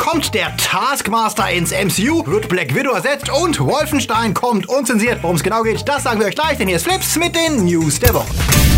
Kommt der Taskmaster ins MCU? Wird Black Widow ersetzt? Und Wolfenstein kommt unzensiert. Worum es genau geht, das sagen wir euch gleich, denn hier ist Flips mit den News der Woche.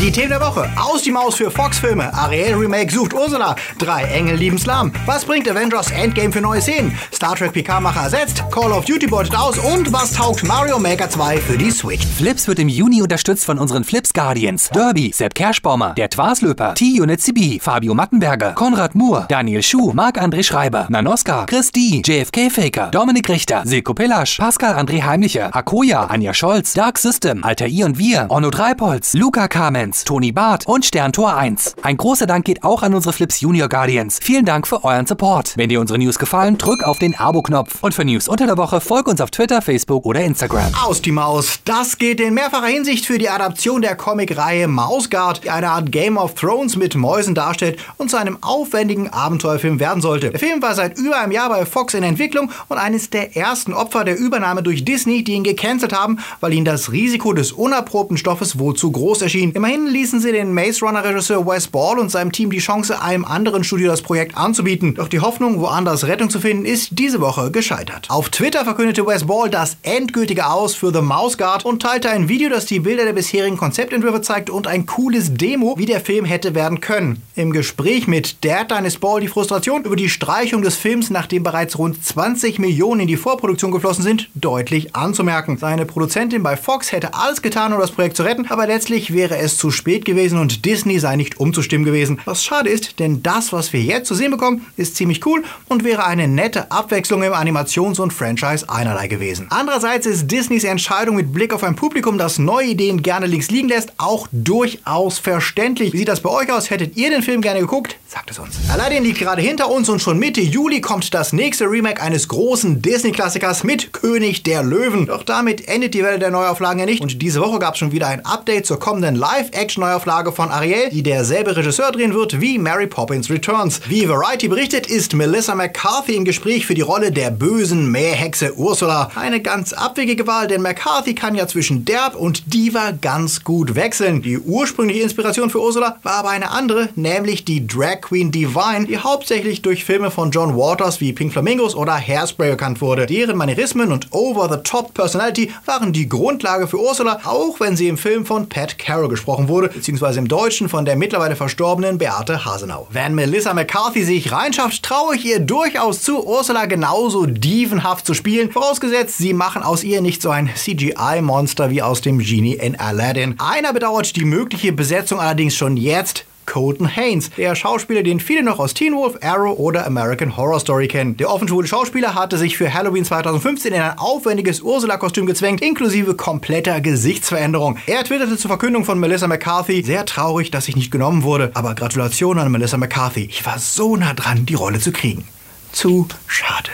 Die Themen der Woche. Aus die Maus für Fox-Filme. Ariel Remake sucht Ursula. Drei Engel lieben Slam. Was bringt Avengers Endgame für neue Szenen? Star Trek PK-Macher ersetzt. Call of Duty beutet aus. Und was taugt Mario Maker 2 für die Switch? Flips wird im Juni unterstützt von unseren Flips Guardians. Derby, Sepp Kerschbaumer, der Twaslöper, T-Unit CB, Fabio Mattenberger, Konrad Moore, Daniel Schuh, Marc-André Schreiber, Nanoska, Chris D, JFK Faker, Dominik Richter, Silko Pillasch, Pascal André Heimlicher, Akoya, Anja Scholz, Dark System, Alter I und Wir, Onno Dreipolz, Luca Kamens, Toni Barth und Sterntor 1. Ein großer Dank geht auch an unsere Flips Junior Guardians. Vielen Dank für euren Support. Wenn dir unsere News gefallen, drück auf den Abo-Knopf. Und für News unter der Woche folg uns auf Twitter, Facebook oder Instagram. Aus die Maus. Das geht in mehrfacher Hinsicht für die Adaption der Comicreihe Mausgard, die eine Art Game of Thrones mit Mäusen darstellt und zu einem aufwendigen Abenteuerfilm werden sollte. Der Film war seit über einem Jahr bei Fox in Entwicklung und eines der ersten Opfer der Übernahme durch Disney, die ihn gecancelt haben, weil ihnen das Risiko des unerprobten Stoffes wohl zu groß erschien. Immerhin ließen sie den Maze Runner Regisseur Wes Ball und seinem Team die Chance, einem anderen Studio das Projekt anzubieten. Doch die Hoffnung, woanders Rettung zu finden, ist diese Woche gescheitert. Auf Twitter verkündete Wes Ball das endgültige Aus für The Mouse Guard und teilte ein Video, das die Bilder der bisherigen Konzeptentwürfe zeigt und ein cooles Demo, wie der Film hätte werden können. Im Gespräch mit Dad ist Ball die Frustration über die Streichung des Films, nachdem bereits rund 20 Millionen in die Vorproduktion geflossen sind, deutlich anzumerken. Seine Produzentin bei Fox hätte alles getan, um das Projekt zu retten, aber letztlich wäre es zu spät gewesen und Disney sei nicht umzustimmen gewesen. Was schade ist, denn das, was wir jetzt zu sehen bekommen, ist ziemlich cool und wäre eine nette Abwechslung im Animations- und Franchise einerlei gewesen. Andererseits ist Disneys Entscheidung mit Blick auf ein Publikum, das neue Ideen gerne links liegen lässt, auch durchaus verständlich. Wie sieht das bei euch aus? Hättet ihr den Film gerne geguckt? Sagt es uns. Aladdin liegt gerade hinter uns und schon Mitte Juli kommt das nächste Remake eines großen Disney-Klassikers mit König der Löwen. Doch damit endet die Welle der Neuauflagen ja nicht und diese Woche gab es schon wieder ein Update zur kommenden Live-Action-Neuauflage von Ariel, die derselbe Regisseur drehen wird wie Mary Poppins Returns. Wie Variety berichtet, ist Melissa McCarthy im Gespräch für die Rolle der bösen Meerhexe Ursula. Eine ganz abwegige Wahl, denn McCarthy kann ja zwischen Derb und Diva ganz gut wechseln. Die ursprüngliche Inspiration für Ursula war aber eine andere, nämlich die Drag Queen Divine, die hauptsächlich durch Filme von John Waters wie Pink Flamingos oder Hairspray bekannt wurde. Deren Manierismen und Over-the-Top Personality waren die Grundlage für Ursula, auch wenn sie im Film von Pat Carroll gesprochen wurde, beziehungsweise im Deutschen von der mittlerweile verstorbenen Beate Hasenau. Wenn Melissa McCarthy sich reinschafft, traue ich ihr durchaus zu, Ursula genauso dievenhaft zu spielen, vorausgesetzt, sie machen aus ihr nicht so ein CGI-Monster wie aus dem Genie in Aladdin. Einer bedauert die mögliche Besetzung allerdings schon jetzt. Colton Haynes, der Schauspieler, den viele noch aus Teen Wolf, Arrow oder American Horror Story kennen. Der offenschwule Schauspieler hatte sich für Halloween 2015 in ein aufwendiges Ursula-Kostüm gezwängt, inklusive kompletter Gesichtsveränderung. Er twitterte zur Verkündung von Melissa McCarthy, sehr traurig, dass ich nicht genommen wurde, aber Gratulation an Melissa McCarthy. Ich war so nah dran, die Rolle zu kriegen. Zu schade.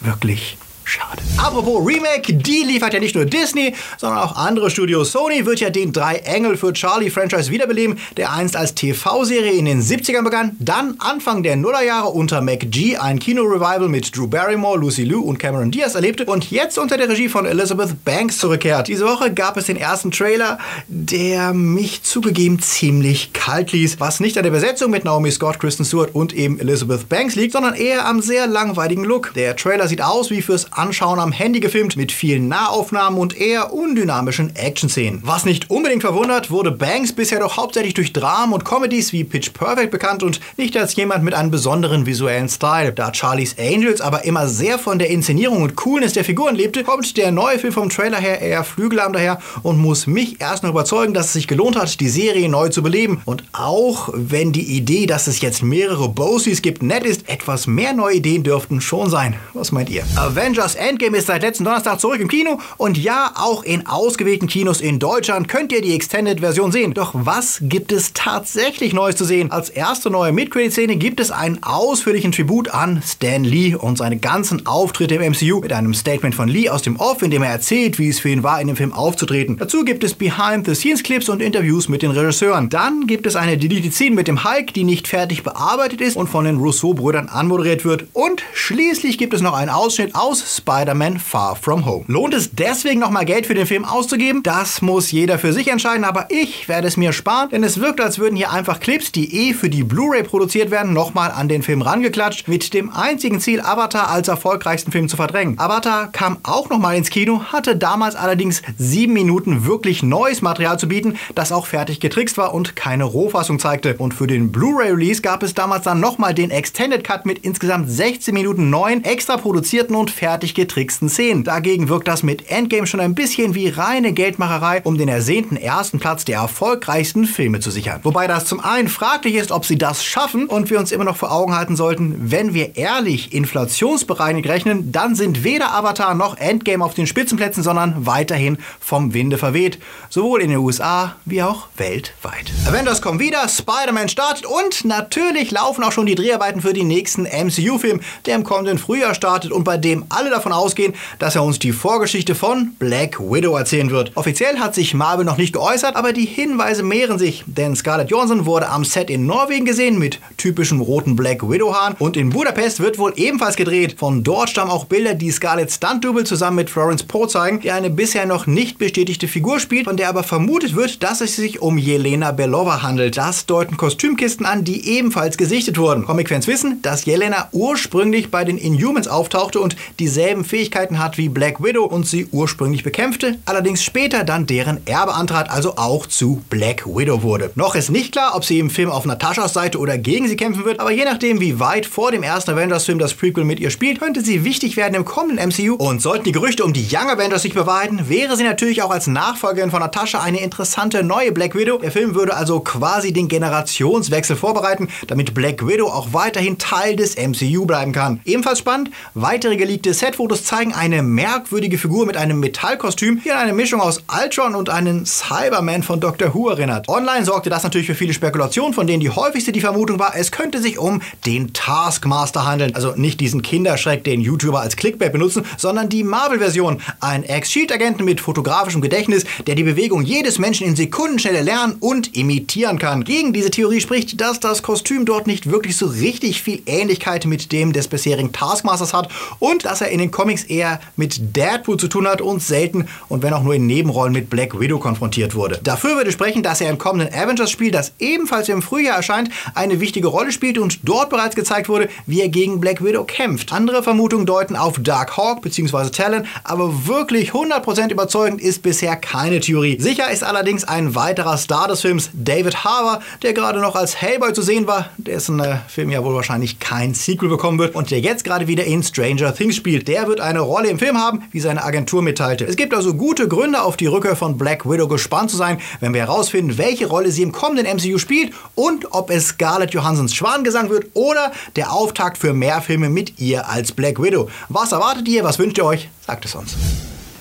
Wirklich Schade. Apropos Remake, die liefert ja nicht nur Disney, sondern auch andere Studios. Sony wird ja den Drei Engel für Charlie-Franchise wiederbeleben, der einst als TV-Serie in den 70ern begann, dann Anfang der Nullerjahre unter McG ein Kino-Revival mit Drew Barrymore, Lucy Liu und Cameron Diaz erlebte und jetzt unter der Regie von Elizabeth Banks zurückkehrt. Diese Woche gab es den ersten Trailer, der mich zugegeben ziemlich kalt ließ, was nicht an der Besetzung mit Naomi Scott, Kristen Stewart und eben Elizabeth Banks liegt, sondern eher am sehr langweiligen Look. Der Trailer sieht aus wie fürs Anschauen am Handy gefilmt mit vielen Nahaufnahmen und eher undynamischen Action-Szenen. Was nicht unbedingt verwundert, wurde Banks bisher doch hauptsächlich durch Dramen und Comedies wie Pitch Perfect bekannt und nicht als jemand mit einem besonderen visuellen Style. Da Charlie's Angels aber immer sehr von der Inszenierung und Coolness der Figuren lebte, kommt der neue Film vom Trailer her eher flügelarm daher und muss mich erst noch überzeugen, dass es sich gelohnt hat, die Serie neu zu beleben. Und auch wenn die Idee, dass es jetzt mehrere Bosies gibt, nett ist, etwas mehr neue Ideen dürften schon sein. Was meint ihr? Avengers Avengers Endgame ist seit letzten Donnerstag zurück im Kino und ja, auch in ausgewählten Kinos in Deutschland könnt ihr die Extended-Version sehen. Doch was gibt es tatsächlich Neues zu sehen? Als erste neue Mid-Credit-Szene gibt es einen ausführlichen Tribut an Stan Lee und seine ganzen Auftritte im MCU mit einem Statement von Lee aus dem Off, in dem er erzählt, wie es für ihn war, in dem Film aufzutreten. Dazu gibt es Behind-the-Scenes-Clips und Interviews mit den Regisseuren. Dann gibt es eine Deleted Scene mit dem Hulk, die nicht fertig bearbeitet ist und von den Rousseau-Brüdern anmoderiert wird. Und schließlich gibt es noch einen Ausschnitt aus Spider-Man Far From Home. Lohnt es deswegen nochmal Geld für den Film auszugeben? Das muss jeder für sich entscheiden, aber ich werde es mir sparen, denn es wirkt, als würden hier einfach Clips, die eh für die Blu-ray produziert werden, nochmal an den Film rangeklatscht, mit dem einzigen Ziel, Avatar als erfolgreichsten Film zu verdrängen. Avatar kam auch nochmal ins Kino, hatte damals allerdings sieben Minuten wirklich neues Material zu bieten, das auch fertig getrickst war und keine Rohfassung zeigte. Und für den Blu-ray-Release gab es damals dann nochmal den Extended Cut mit insgesamt 16 Minuten neuen, extra produzierten und fertig getricksten Szenen. Dagegen wirkt das mit Endgame schon ein bisschen wie reine Geldmacherei, um den ersehnten ersten Platz der erfolgreichsten Filme zu sichern. Wobei das zum einen fraglich ist, ob sie das schaffen und wir uns immer noch vor Augen halten sollten, wenn wir ehrlich inflationsbereinigt rechnen, dann sind weder Avatar noch Endgame auf den Spitzenplätzen, sondern weiterhin vom Winde verweht. Sowohl in den USA wie auch weltweit. Avengers kommen wieder, Spider-Man startet und natürlich laufen auch schon die Dreharbeiten für den nächsten MCU-Film, der im kommenden Frühjahr startet und bei dem alle davon ausgehen, dass er uns die Vorgeschichte von Black Widow erzählen wird. Offiziell hat sich Marvel noch nicht geäußert, aber die Hinweise mehren sich, denn Scarlett Johansson wurde am Set in Norwegen gesehen mit typischem roten Black Widow-Haaren und in Budapest wird wohl ebenfalls gedreht. Von dort stammen auch Bilder, die Scarlett Stunt-Double zusammen mit Florence Poe zeigen, die eine bisher noch nicht bestätigte Figur spielt, von der aber vermutet wird, dass es sich um Jelena Belova handelt. Das deuten Kostümkisten an, die ebenfalls gesichtet wurden. Comic-Fans wissen, dass Jelena ursprünglich bei den Inhumans auftauchte und dieselben Fähigkeiten hat wie Black Widow und sie ursprünglich bekämpfte, allerdings später dann deren Erbe antrat, also auch zu Black Widow wurde. Noch ist nicht klar, ob sie im Film auf Natashas Seite oder gegen sie kämpfen wird, aber je nachdem, wie weit vor dem ersten Avengers-Film das Prequel mit ihr spielt, könnte sie wichtig werden im kommenden MCU. Und sollten die Gerüchte um die Young Avengers sich bewahrheiten, wäre sie natürlich auch als Nachfolgerin von Natascha eine interessante neue Black Widow. Der Film würde also quasi den Generationswechsel vorbereiten, damit Black Widow auch weiterhin Teil des MCU bleiben kann. Ebenfalls spannend, weitere geleakte Setfotos zeigen eine merkwürdige Figur mit einem Metallkostüm, die an eine Mischung aus Ultron und einen Cyberman von Doctor Who erinnert. Online sorgte das natürlich für viele Spekulationen, von denen die häufigste die Vermutung war, es könnte sich um den Taskmaster handeln. Also nicht diesen Kinderschreck, den YouTuber als Clickbait benutzen, sondern die Marvel-Version. Ein Ex-Shield-Agenten mit fotografischem Gedächtnis, der die Bewegung jedes Menschen in Sekundenschnelle lernen und imitieren kann. Gegen diese Theorie spricht, dass das Kostüm dort nicht wirklich so richtig viel Ähnlichkeit mit dem des bisherigen Taskmasters hat und dass er in den Comics eher mit Deadpool zu tun hat und selten und wenn auch nur in Nebenrollen mit Black Widow konfrontiert wurde. Dafür würde sprechen, dass er im kommenden Avengers-Spiel, das ebenfalls im Frühjahr erscheint, eine wichtige Rolle spielt und dort bereits gezeigt wurde, wie er gegen Black Widow kämpft. Andere Vermutungen deuten auf Dark Hawk bzw. Talon, aber wirklich 100% überzeugend ist bisher keine Theorie. Sicher ist allerdings ein weiterer Star des Films, David Harbour, der gerade noch als Hellboy zu sehen war, dessen äh, Film ja wohl wahrscheinlich kein Sequel bekommen wird und der jetzt gerade wieder in Stranger Things spielt. Der wird eine Rolle im Film haben, wie seine Agentur mitteilte. Es gibt also gute Gründe, auf die Rückkehr von Black Widow gespannt zu sein, wenn wir herausfinden, welche Rolle sie im kommenden MCU spielt und ob es Scarlett Johansons Schwanengesang wird oder der Auftakt für mehr Filme mit ihr als Black Widow. Was erwartet ihr? Was wünscht ihr euch? Sagt es uns.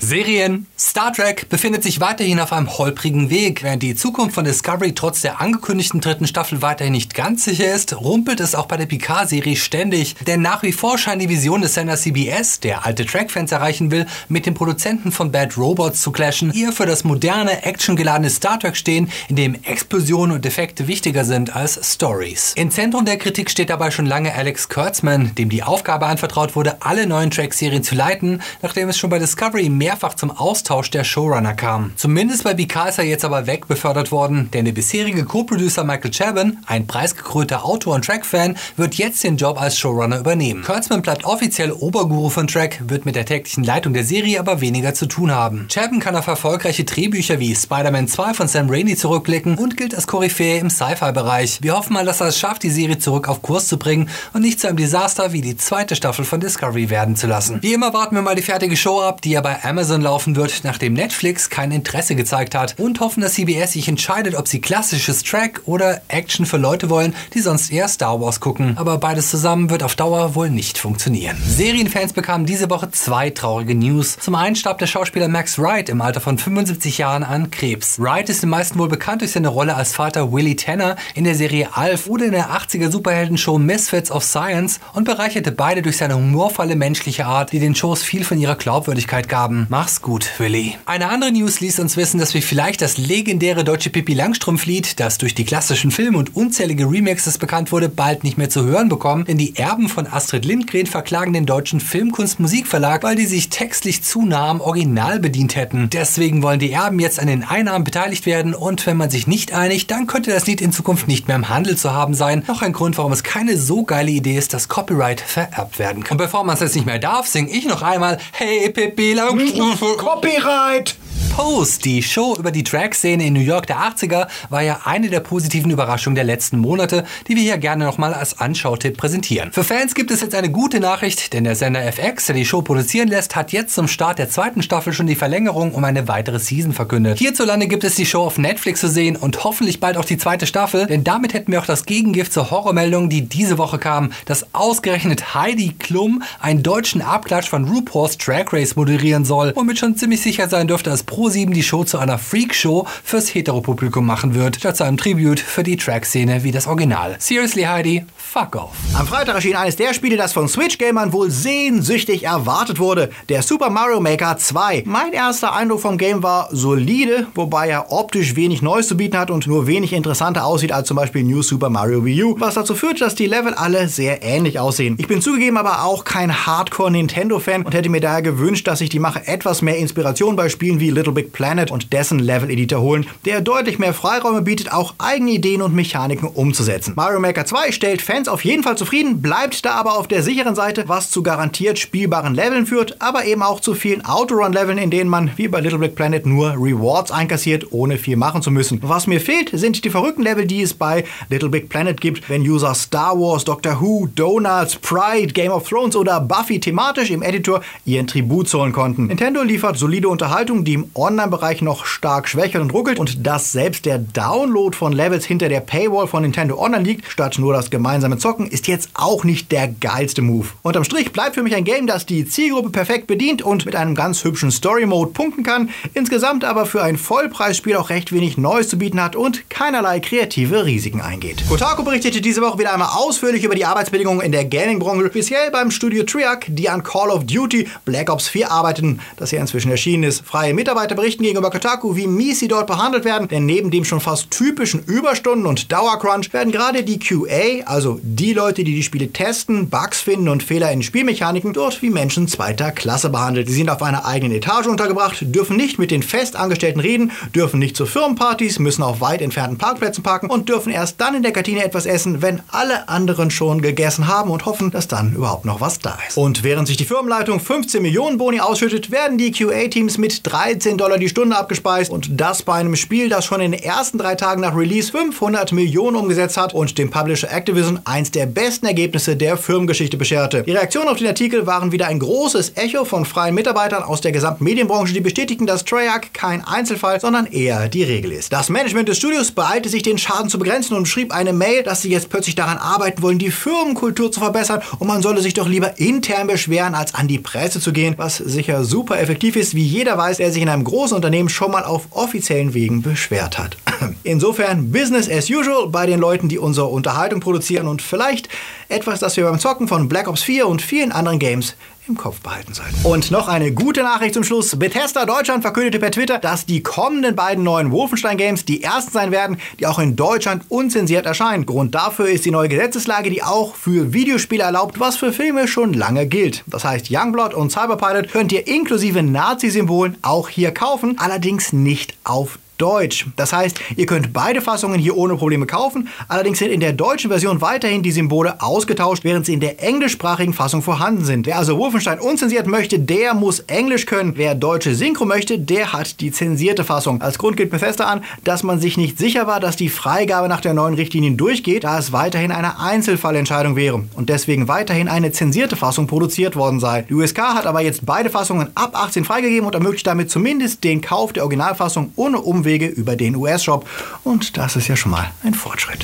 Serien. Star Trek befindet sich weiterhin auf einem holprigen Weg. Während die Zukunft von Discovery trotz der angekündigten dritten Staffel weiterhin nicht ganz sicher ist, rumpelt es auch bei der Picard-Serie ständig. Denn nach wie vor scheint die Vision des Sender CBS, der alte Track-Fans erreichen will, mit dem Produzenten von Bad Robots zu clashen, ihr für das moderne, actiongeladene Star Trek stehen, in dem Explosionen und Effekte wichtiger sind als Stories. Im Zentrum der Kritik steht dabei schon lange Alex Kurtzman, dem die Aufgabe anvertraut wurde, alle neuen Track-Serien zu leiten, nachdem es schon bei Discovery mehr mehrfach zum Austausch der Showrunner kam. Zumindest bei Picard ist er jetzt aber wegbefördert worden, denn der bisherige Co-Producer Michael Chabon, ein preisgekrönter Autor und Track-Fan, wird jetzt den Job als Showrunner übernehmen. Kurtzman bleibt offiziell Oberguru von Track, wird mit der täglichen Leitung der Serie aber weniger zu tun haben. Chabon kann auf erfolgreiche Drehbücher wie Spider-Man 2 von Sam Raimi zurückblicken und gilt als Koryphäe im Sci-Fi-Bereich. Wir hoffen mal, dass er es schafft, die Serie zurück auf Kurs zu bringen und nicht zu einem Desaster wie die zweite Staffel von Discovery werden zu lassen. Wie immer warten wir mal die fertige Show ab, die ja bei Amazon Amazon laufen wird, nachdem Netflix kein Interesse gezeigt hat und hoffen, dass CBS sich entscheidet, ob sie klassisches Track oder Action für Leute wollen, die sonst eher Star Wars gucken. Aber beides zusammen wird auf Dauer wohl nicht funktionieren. Serienfans bekamen diese Woche zwei traurige News. Zum einen starb der Schauspieler Max Wright im Alter von 75 Jahren an Krebs. Wright ist den meisten wohl bekannt durch seine Rolle als Vater Willie Tanner in der Serie Alf oder in der 80er Superheldenshow Misfits of Science und bereicherte beide durch seine humorvolle menschliche Art, die den Shows viel von ihrer Glaubwürdigkeit gaben. Mach's gut, Willi. Eine andere News ließ uns wissen, dass wir vielleicht das legendäre deutsche Pippi Langstrumpf-Lied, das durch die klassischen Filme und unzählige Remixes bekannt wurde, bald nicht mehr zu hören bekommen, denn die Erben von Astrid Lindgren verklagen den deutschen Filmkunst-Musikverlag, weil die sich textlich zu nah am Original bedient hätten. Deswegen wollen die Erben jetzt an den Einnahmen beteiligt werden und wenn man sich nicht einigt, dann könnte das Lied in Zukunft nicht mehr im Handel zu haben sein. Noch ein Grund, warum es keine so geile Idee ist, dass Copyright vererbt werden kann. Und bevor man es jetzt nicht mehr darf, singe ich noch einmal Hey Pippi Langstrumpf. Copyright! Post, die Show über die Drag-Szene in New York der 80er, war ja eine der positiven Überraschungen der letzten Monate, die wir hier gerne nochmal als Anschautipp präsentieren. Für Fans gibt es jetzt eine gute Nachricht, denn der Sender FX, der die Show produzieren lässt, hat jetzt zum Start der zweiten Staffel schon die Verlängerung um eine weitere Season verkündet. Hierzulande gibt es die Show auf Netflix zu sehen und hoffentlich bald auch die zweite Staffel, denn damit hätten wir auch das Gegengift zur Horrormeldung, die diese Woche kam, dass ausgerechnet Heidi Klum einen deutschen Abklatsch von RuPaul's Drag Race moderieren soll, womit schon ziemlich sicher sein dürfte, dass Pro Pro7 die Show zu einer Freak-Show fürs Heteropublikum machen wird, statt zu einem Tribute für die Track-Szene wie das Original. Seriously Heidi, fuck off. Am Freitag erschien eines der Spiele, das von Switch-Gamern wohl sehnsüchtig erwartet wurde, der Super Mario Maker 2. Mein erster Eindruck vom Game war solide, wobei er optisch wenig Neues zu bieten hat und nur wenig interessanter aussieht als zum Beispiel New Super Mario Wii U, was dazu führt, dass die Level alle sehr ähnlich aussehen. Ich bin zugegeben aber auch kein Hardcore-Nintendo-Fan und hätte mir daher gewünscht, dass sich die Macher etwas mehr Inspiration bei Spielen wie Little Big Planet und dessen Level-Editor holen, der deutlich mehr Freiräume bietet, auch eigene Ideen und Mechaniken umzusetzen. Mario Maker 2 stellt Fans auf jeden Fall zufrieden, bleibt da aber auf der sicheren Seite, was zu garantiert spielbaren Leveln führt, aber eben auch zu vielen Autorun-Leveln, in denen man wie bei Little Big Planet nur Rewards einkassiert, ohne viel machen zu müssen. Was mir fehlt, sind die verrückten Level, die es bei Little Big Planet gibt, wenn User Star Wars, Doctor Who, Donuts, Pride, Game of Thrones oder Buffy thematisch im Editor ihren Tribut zollen konnten. Nintendo liefert solide Unterhaltung, die im Online-Bereich noch stark schwächelt und ruckelt und dass selbst der Download von Levels hinter der Paywall von Nintendo Online liegt, statt nur das gemeinsame Zocken, ist jetzt auch nicht der geilste Move. Unterm Strich bleibt für mich ein Game, das die Zielgruppe perfekt bedient und mit einem ganz hübschen Story-Mode punkten kann, insgesamt aber für ein Vollpreisspiel auch recht wenig Neues zu bieten hat und keinerlei kreative Risiken eingeht. Kotaku berichtete diese Woche wieder einmal ausführlich über die Arbeitsbedingungen in der Gaming-Branche, speziell beim Studio Triac, die an Call of Duty Black Ops 4 arbeiten, das ja inzwischen erschienen ist. Freie Mitarbeiter berichten gegenüber Kotaku, wie mies sie dort behandelt werden, denn neben dem schon fast typischen Überstunden und Dauercrunch werden gerade die QA, also die Leute, die die Spiele testen, Bugs finden und Fehler in Spielmechaniken, dort wie Menschen zweiter Klasse behandelt. Sie sind auf einer eigenen Etage untergebracht, dürfen nicht mit den Festangestellten reden, dürfen nicht zu Firmenpartys, müssen auf weit entfernten Parkplätzen parken und dürfen erst dann in der Kantine etwas essen, wenn alle anderen schon gegessen haben und hoffen, dass dann überhaupt noch was da ist. Und während sich die Firmenleitung 15 Millionen Boni ausschüttet, werden die QA-Teams mit 13 Dollar die Stunde abgespeist und das bei einem Spiel, das schon in den ersten drei Tagen nach Release 500 Millionen umgesetzt hat und dem Publisher Activision eins der besten Ergebnisse der Firmengeschichte bescherte. Die Reaktionen auf den Artikel waren wieder ein großes Echo von freien Mitarbeitern aus der gesamten Medienbranche, die bestätigten, dass Treyarch kein Einzelfall, sondern eher die Regel ist. Das Management des Studios beeilte sich, den Schaden zu begrenzen und schrieb eine Mail, dass sie jetzt plötzlich daran arbeiten wollen, die Firmenkultur zu verbessern und man solle sich doch lieber intern beschweren, als an die Presse zu gehen, was sicher super effektiv ist, wie jeder weiß, der sich in einem großen Unternehmen schon mal auf offiziellen Wegen beschwert hat. Insofern Business as usual bei den Leuten, die unsere Unterhaltung produzieren und vielleicht etwas, das wir beim Zocken von Black Ops 4 und vielen anderen Games im Kopf behalten sollten. Und noch eine gute Nachricht zum Schluss. Bethesda Deutschland verkündete per Twitter, dass die kommenden beiden neuen Wolfenstein Games die ersten sein werden, die auch in Deutschland unzensiert erscheinen. Grund dafür ist die neue Gesetzeslage, die auch für Videospiele erlaubt, was für Filme schon lange gilt. Das heißt, Youngblood und Cyberpilot könnt ihr inklusive Nazi-Symbolen auch hier kaufen, allerdings nicht auf Deutsch. Das heißt, ihr könnt beide Fassungen hier ohne Probleme kaufen, allerdings sind in der deutschen Version weiterhin die Symbole ausgetauscht, während sie in der englischsprachigen Fassung vorhanden sind. Wer also Wolfenstein unzensiert möchte, der muss Englisch können. Wer deutsche Synchro möchte, der hat die zensierte Fassung. Als Grund gilt Bethesda an, dass man sich nicht sicher war, dass die Freigabe nach der neuen Richtlinien durchgeht, da es weiterhin eine Einzelfallentscheidung wäre und deswegen weiterhin eine zensierte Fassung produziert worden sei. Die USK hat aber jetzt beide Fassungen ab 18 freigegeben und ermöglicht damit zumindest den Kauf der Originalfassung ohne Umwege Umwege über den US-Shop. Und das ist ja schon mal ein Fortschritt.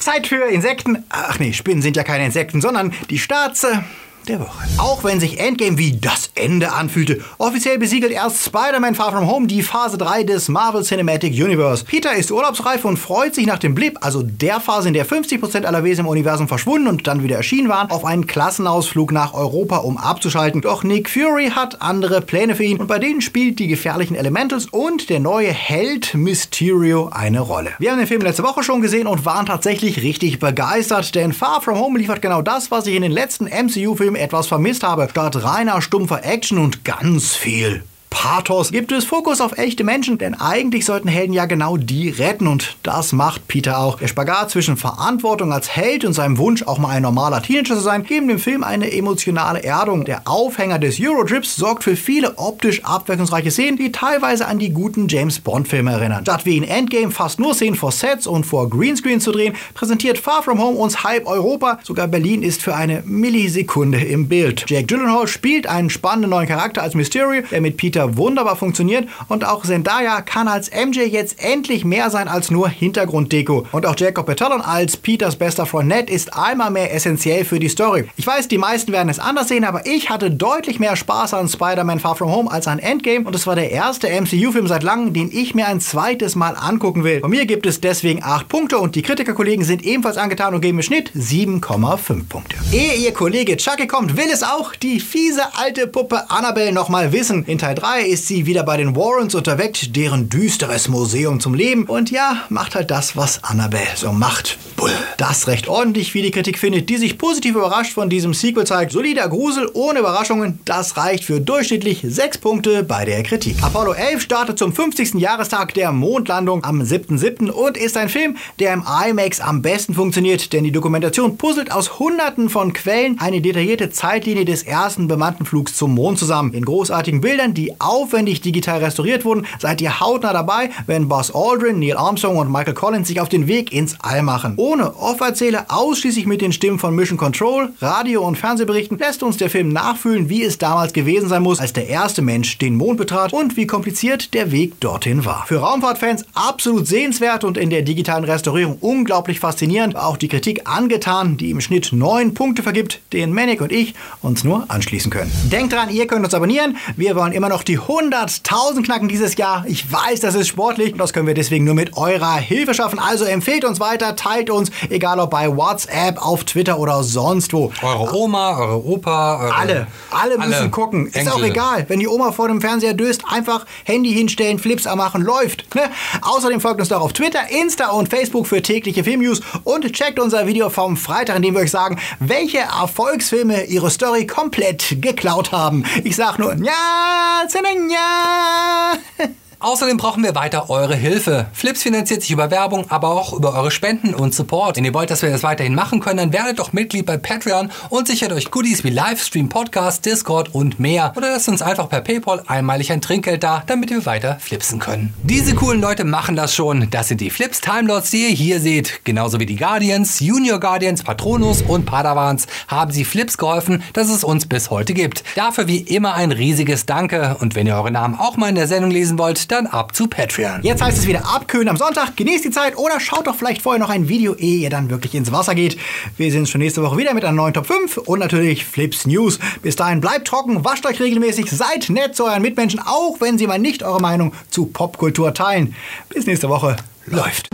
Zeit für Insekten. Ach nee, Spinnen sind ja keine Insekten, sondern die Starze der Woche. Auch wenn sich Endgame wie das Ende anfühlte, offiziell besiegelt erst Spider-Man Far From Home die Phase 3 des Marvel Cinematic Universe. Peter ist urlaubsreif und freut sich nach dem Blip, also der Phase, in der 50% aller Wesen im Universum verschwunden und dann wieder erschienen waren, auf einen Klassenausflug nach Europa, um abzuschalten. Doch Nick Fury hat andere Pläne für ihn und bei denen spielt die gefährlichen Elementals und der neue Held Mysterio eine Rolle. Wir haben den Film letzte Woche schon gesehen und waren tatsächlich richtig begeistert, denn Far From Home liefert genau das, was ich in den letzten MCU-Filmen etwas vermisst habe. Statt reiner stumpfer Action und ganz viel Pathos gibt es Fokus auf echte Menschen, denn eigentlich sollten Helden ja genau die retten und das macht Peter auch. Der Spagat zwischen Verantwortung als Held und seinem Wunsch, auch mal ein normaler Teenager zu sein, geben dem Film eine emotionale Erdung. Der Aufhänger des Eurotrips sorgt für viele optisch abwechslungsreiche Szenen, die teilweise an die guten James Bond-Filme erinnern. Statt wie in Endgame fast nur Szenen vor Sets und vor Greenscreen zu drehen, präsentiert Far From Home uns halb Europa. Sogar Berlin ist für eine Millisekunde im Bild. Jake Gyllenhaal spielt einen spannenden neuen Charakter als Mysterio, der mit Peter wunderbar funktioniert und auch Zendaya kann als MJ jetzt endlich mehr sein als nur Hintergrunddeko. Und auch Jacob Batalon als Peters bester Freund Ned ist einmal mehr essentiell für die Story. Ich weiß, die meisten werden es anders sehen, aber ich hatte deutlich mehr Spaß an Spider-Man Far From Home als an Endgame und es war der erste MCU-Film seit langem, den ich mir ein zweites Mal angucken will. Von mir gibt es deswegen 8 Punkte und die Kritikerkollegen sind ebenfalls angetan und geben im Schnitt 7,5 Punkte. Ehe ihr Kollege Chucky kommt, will es auch die fiese alte Puppe Annabelle nochmal wissen. In Teil 3 ist sie wieder bei den Warrens und erweckt deren düsteres Museum zum Leben. Und ja, macht halt das, was Annabelle so macht. Bull. Das recht ordentlich, wie die Kritik findet, die sich positiv überrascht von diesem Sequel zeigt. Solider Grusel ohne Überraschungen, das reicht für durchschnittlich 6 Punkte bei der Kritik. Apollo 11 startet zum 50. Jahrestag der Mondlandung am 7.7. und ist ein Film, der im IMAX am besten funktioniert, denn die Dokumentation puzzelt aus hunderten von Quellen eine detaillierte Zeitlinie des ersten bemannten Flugs zum Mond zusammen. In großartigen Bildern, die aufwendig digital restauriert wurden, seid ihr hautnah dabei, wenn Buzz Aldrin, Neil Armstrong und Michael Collins sich auf den Weg ins All machen. Ohne Off-Erzähler, ausschließlich mit den Stimmen von Mission Control, Radio- und Fernsehberichten, lässt uns der Film nachfühlen, wie es damals gewesen sein muss, als der erste Mensch den Mond betrat und wie kompliziert der Weg dorthin war. Für Raumfahrtfans absolut sehenswert und in der digitalen Restaurierung unglaublich faszinierend, war auch die Kritik angetan, die im Schnitt 9 Punkte vergibt, denen Manic und ich uns nur anschließen können. Denkt dran, ihr könnt uns abonnieren. Wir wollen immer noch die 100.000 knacken dieses Jahr. Ich weiß, das ist sportlich und das können wir deswegen nur mit eurer Hilfe schaffen. Also empfehlt uns weiter, teilt uns, egal ob bei WhatsApp, auf Twitter oder sonst wo. Eure Oma, eure Opa, eure Alle, alle müssen alle gucken. Ist Enkel. auch egal. Wenn die Oma vor dem Fernseher döst, einfach Handy hinstellen, Flips anmachen, läuft. Ne? Außerdem folgt uns doch auf Twitter, Insta und Facebook für tägliche Filmnews und checkt unser Video vom Freitag, in dem wir euch sagen, welche Erfolgsfilme ihre Story komplett geklaut haben. Ich sag nur, ja, ja. Außerdem brauchen wir weiter eure Hilfe. Flips finanziert sich über Werbung, aber auch über eure Spenden und Support. Wenn ihr wollt, dass wir das weiterhin machen können, dann werdet doch Mitglied bei Patreon und sichert euch Goodies wie Livestream, Podcast, Discord und mehr. Oder lasst uns einfach per PayPal einmalig ein Trinkgeld da, damit wir weiter flipsen können. Diese coolen Leute machen das schon. Das sind die Flips Timelots, die ihr hier seht. Genauso wie die Guardians, Junior Guardians, Patronus und Padawans haben sie Flips geholfen, dass es uns bis heute gibt. Dafür wie immer ein riesiges Danke. Und wenn ihr eure Namen auch mal in der Sendung lesen wollt, dann ab zu Patreon. Jetzt heißt es wieder abkühlen am Sonntag. Genießt die Zeit oder schaut doch vielleicht vorher noch ein Video, ehe ihr dann wirklich ins Wasser geht. Wir sehen uns schon nächste Woche wieder mit einer neuen Top 5 und natürlich Flips News. Bis dahin bleibt trocken, wascht euch regelmäßig, seid nett zu euren Mitmenschen, auch wenn sie mal nicht eure Meinung zu Popkultur teilen. Bis nächste Woche. Läuft.